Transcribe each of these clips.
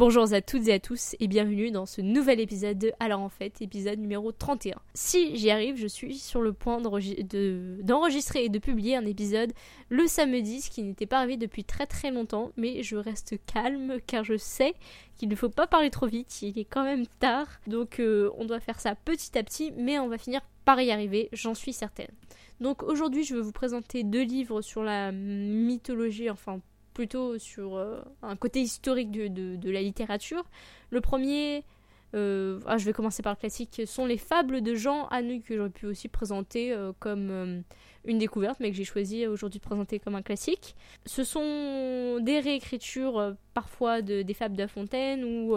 Bonjour à toutes et à tous et bienvenue dans ce nouvel épisode de Alors en fait, épisode numéro 31. Si j'y arrive, je suis sur le point d'enregistrer et de publier un épisode le samedi, ce qui n'était pas arrivé depuis très très longtemps, mais je reste calme car je sais qu'il ne faut pas parler trop vite, il est quand même tard, donc euh, on doit faire ça petit à petit, mais on va finir par y arriver, j'en suis certaine. Donc aujourd'hui je vais vous présenter deux livres sur la mythologie, enfin plutôt sur euh, un côté historique de, la littérature. Le premier, euh, ah, je vais commencer par le classique, sont les fables de Jean Anouilh que j'aurais pu aussi présenter euh, comme une découverte, mais que j'ai choisi aujourd'hui de présenter comme un classique. Ce sont des réécritures parfois de, des fables de La Fontaine ou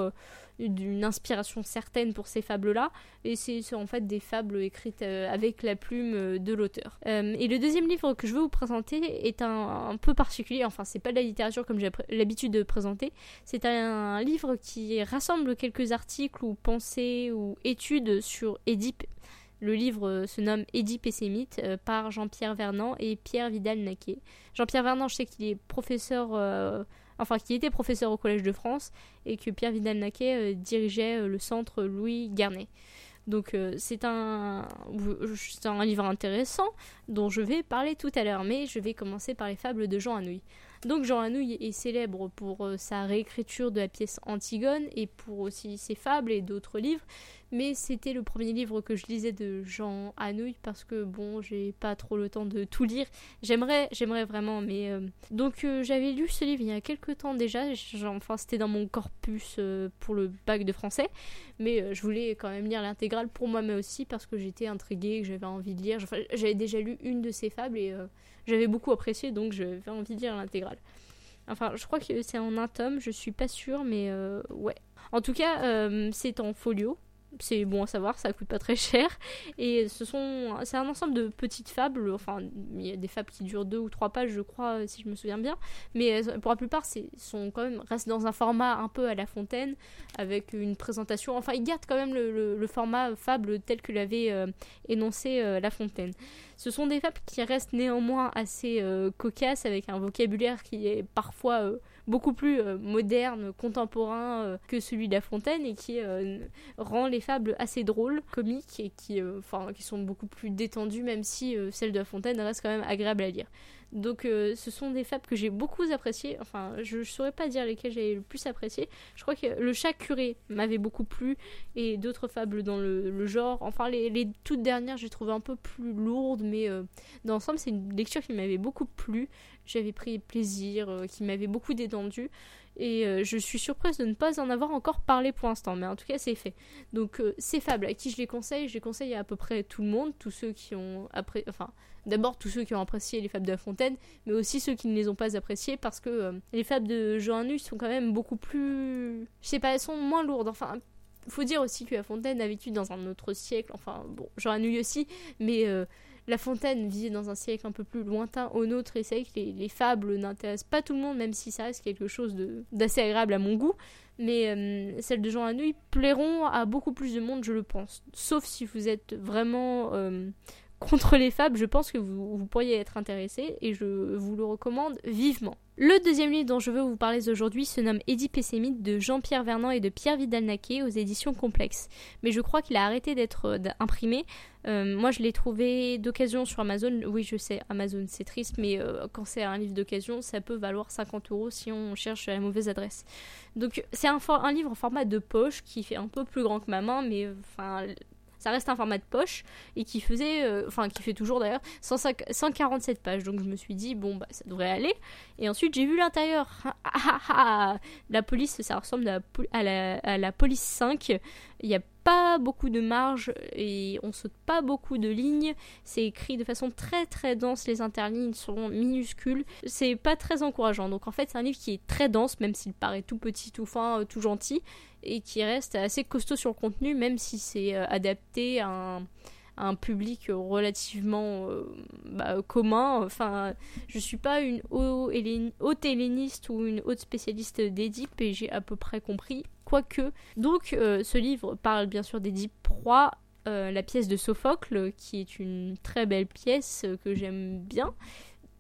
d'une inspiration certaine pour ces fables-là, et c'est en fait des fables écrites euh, avec la plume euh, de l'auteur. Euh, et le deuxième livre que je veux vous présenter est un, peu particulier, enfin c'est pas de la littérature comme j'ai l'habitude de présenter, c'est un, livre qui rassemble quelques articles ou pensées ou études sur Édipe. Le livre se nomme Édipe et mythes par Jean-Pierre Vernant et Pierre Vidal-Naquet. Jean-Pierre Vernant, je sais qu'il est professeur enfin qui était professeur au Collège de France, et que Pierre Vidal-Naquet euh, dirigeait euh, le centre Louis Garnet. Donc euh, c'est un, un livre intéressant dont je vais parler tout à l'heure, mais je vais commencer par les fables de Jean Anouilh. Donc Jean Anouilh est célèbre pour sa réécriture de la pièce Antigone et pour aussi ses fables et d'autres livres, mais c'était le premier livre que je lisais de Jean Anouilh parce que bon, j'ai pas trop le temps de tout lire. J'aimerais, j'aimerais vraiment, mais euh, donc euh, j'avais lu ce livre il y a quelques temps déjà. Enfin, c'était dans mon corpus euh, pour le bac de français, mais je voulais quand même lire l'intégrale pour moi, mais aussi parce que j'étais intriguée, que j'avais envie de lire. Enfin, j'avais déjà lu une de ses fables et j'avais beaucoup apprécié, donc j'avais envie de lire l'intégrale. Enfin, je crois que c'est en un tome, je suis pas sûre, mais ouais. En tout cas, c'est en folio, c'est bon à savoir, ça coûte pas très cher. Et ce sont, c'est un ensemble de petites fables. Enfin, il y a des fables qui durent deux ou trois pages, je crois, si je me souviens bien. Mais euh, pour la plupart, c'est sont quand même restent dans un format un peu à la Fontaine, avec une présentation. Enfin, ils gardent quand même le, format fable tel que l'avait euh, énoncé euh, La Fontaine. Ce sont des fables qui restent néanmoins assez cocasses, avec un vocabulaire qui est parfois beaucoup plus euh, moderne, contemporain euh, que celui de La Fontaine et qui euh, rend les fables assez drôles, comiques et qui, enfin, qui sont beaucoup plus détendues, même si celle de La Fontaine reste quand même agréable à lire. Donc euh, ce sont des fables que j'ai beaucoup appréciées. Enfin, je ne saurais pas dire lesquelles j'ai le plus apprécié. Je crois que le chat curé m'avait beaucoup plu et d'autres fables dans le, genre. Enfin, les, toutes dernières, j'ai trouvé un peu plus lourdes, mais euh, dans l'ensemble, c'est une lecture qui m'avait beaucoup plu. J'avais pris plaisir, euh, qui m'avait beaucoup détendu. Et je suis surprise de ne pas en avoir encore parlé pour l'instant, mais en tout cas c'est fait. Donc ces fables, à qui je les conseille Je les conseille à à peu près tout le monde, tous ceux qui ont après, enfin D'abord tous ceux qui ont apprécié les fables de La Fontaine, mais aussi ceux qui ne les ont pas appréciées parce que euh, les fables de Jean Nus sont quand même beaucoup plus... Je sais pas, elles sont moins lourdes. Enfin, faut dire aussi que La Fontaine a dans un autre siècle. Enfin, bon, Jean Nuit aussi, mais... Euh, la Fontaine vivait dans un siècle un peu plus lointain au nôtre et c'est que les, fables n'intéressent pas tout le monde, même si ça reste quelque chose d'assez agréable à mon goût. Mais euh, celles de Jean Anouilh plairont à beaucoup plus de monde, je le pense. Sauf si vous êtes vraiment contre les fables, je pense que vous, pourriez être intéressé et je vous le recommande vivement. Le deuxième livre dont je veux vous parler aujourd'hui se nomme Édipe et de Jean-Pierre Vernant et de Pierre Vidal-Naquet aux éditions Complexes. Mais je crois qu'il a arrêté d'être euh, imprimé. Euh, moi, je l'ai trouvé d'occasion sur Amazon. Oui, je sais, Amazon, c'est triste, mais euh, quand c'est un livre d'occasion, ça peut valoir 50 euros si on cherche la mauvaise adresse. Donc, c'est un, un, livre en format de poche qui fait un peu plus grand que ma main, mais enfin, ça reste un format de poche et qui faisait, euh, enfin qui fait toujours d'ailleurs, 147 pages. Donc je me suis dit, bon, bah ça devrait aller. Et ensuite j'ai vu l'intérieur. La police, ça ressemble à la, police 5. Il n'y a pas beaucoup de marge et on saute pas beaucoup de lignes. C'est écrit de façon très très dense, les interlignes sont minuscules. C'est pas très encourageant. Donc en fait, c'est un livre qui est très dense, même s'il paraît tout petit, tout fin, euh, tout gentil et qui reste assez costaud sur le contenu, même si c'est euh, adapté à un, public relativement euh, bah, commun. Enfin, je suis pas une haute helléniste ou une haute spécialiste d'Édipe et j'ai à peu près compris. Quoique. Donc, euh, ce livre parle bien sûr d'Édipe Proie, la pièce de Sophocle, qui est une très belle pièce que j'aime bien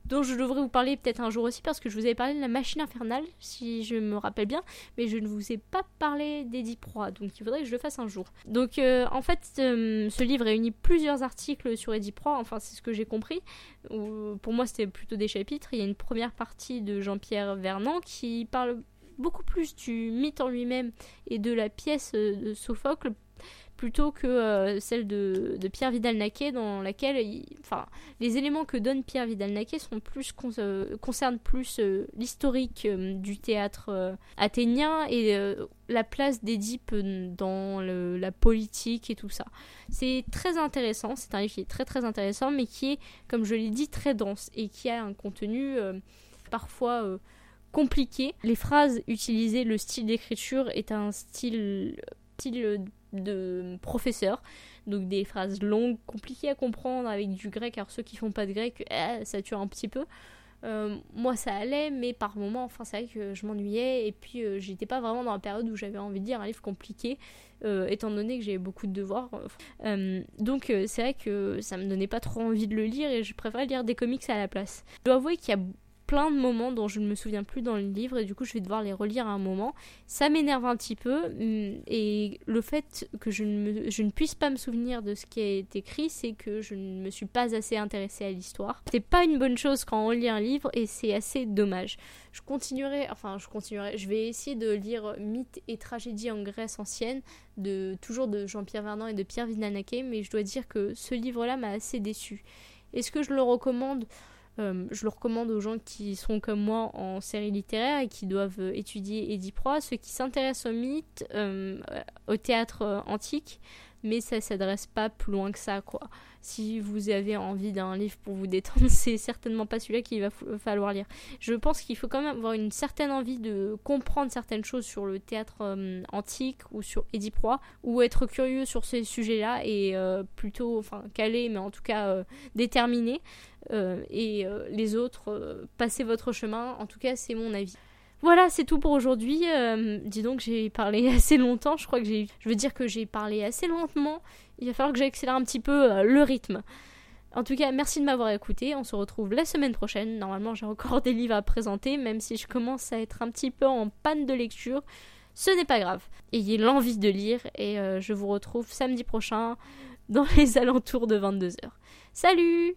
dont je devrais vous parler peut-être un jour aussi parce que je vous avais parlé de la machine infernale, si je me rappelle bien, mais je ne vous ai pas parlé d'Eddie Proie, donc il faudrait que je le fasse un jour. Donc euh, en fait, euh, ce livre réunit plusieurs articles sur Eddie Proie, enfin c'est ce que j'ai compris. pour moi, c'était plutôt des chapitres. Il y a une première partie de Jean-Pierre Vernant qui parle beaucoup plus du mythe en lui-même et de la pièce de Sophocle plutôt que euh, celle de, Pierre Vidal-Naquet dans laquelle enfin les éléments que donne Pierre Vidal-Naquet sont plus euh, concernent plus euh, l'historique du théâtre athénien et la place d'Édipe dans la politique et tout ça. C'est très intéressant, c'est un livre qui est très très intéressant mais qui est comme je l'ai dit très dense et qui a un contenu parfois compliqué. Les phrases utilisées, le style d'écriture est un style de professeur. Donc des phrases longues, compliquées à comprendre avec du grec. Alors ceux qui font pas de grec, eh, ça tue un petit peu. Euh, moi ça allait, mais par moments, enfin c'est vrai que je m'ennuyais et puis euh, j'étais pas vraiment dans la période où j'avais envie de lire un livre compliqué, euh, étant donné que j'avais beaucoup de devoirs. donc c'est vrai que ça me donnait pas trop envie de le lire et je préférais lire des comics à la place. Je dois avouer qu'il y a plein de moments dont je ne me souviens plus dans le livre et du coup je vais devoir les relire à un moment. Ça m'énerve un petit peu mm, et le fait que je ne, je ne puisse pas me souvenir de ce qui est écrit, c'est que je ne me suis pas assez intéressée à l'histoire. C'est pas une bonne chose quand on lit un livre et c'est assez dommage. Je continuerai, enfin je continuerai, je vais essayer de lire Mythes et tragédies en Grèce ancienne, de, toujours de Jean-Pierre Vernant et de Pierre Vinanake, mais je dois dire que ce livre-là m'a assez déçu. Est-ce que je le recommande? Euh, je le recommande aux gens qui sont comme moi en série littéraire et qui doivent euh, étudier Eddie Proie, ceux qui s'intéressent au mythe, euh, au théâtre antique, mais ça s'adresse pas plus loin que ça, quoi. Si vous avez envie d'un livre pour vous détendre, c'est certainement pas celui-là qu'il va falloir lire. Je pense qu'il faut quand même avoir une certaine envie de comprendre certaines choses sur le théâtre antique ou sur Proie, ou être curieux sur ces sujets-là et plutôt, enfin, calé, mais en tout cas déterminé. Euh, et euh, les autres, euh, passez votre chemin. En tout cas, c'est mon avis. Voilà, c'est tout pour aujourd'hui. dis donc, j'ai parlé assez longtemps. Je crois que j'ai. Je veux dire que j'ai parlé assez lentement. Il va falloir que j'accélère un petit peu le rythme. En tout cas, merci de m'avoir écouté. On se retrouve la semaine prochaine. Normalement, j'ai encore des livres à présenter, même si je commence à être un petit peu en panne de lecture. Ce n'est pas grave. Ayez l'envie de lire et je vous retrouve samedi prochain dans les alentours de 22h. Salut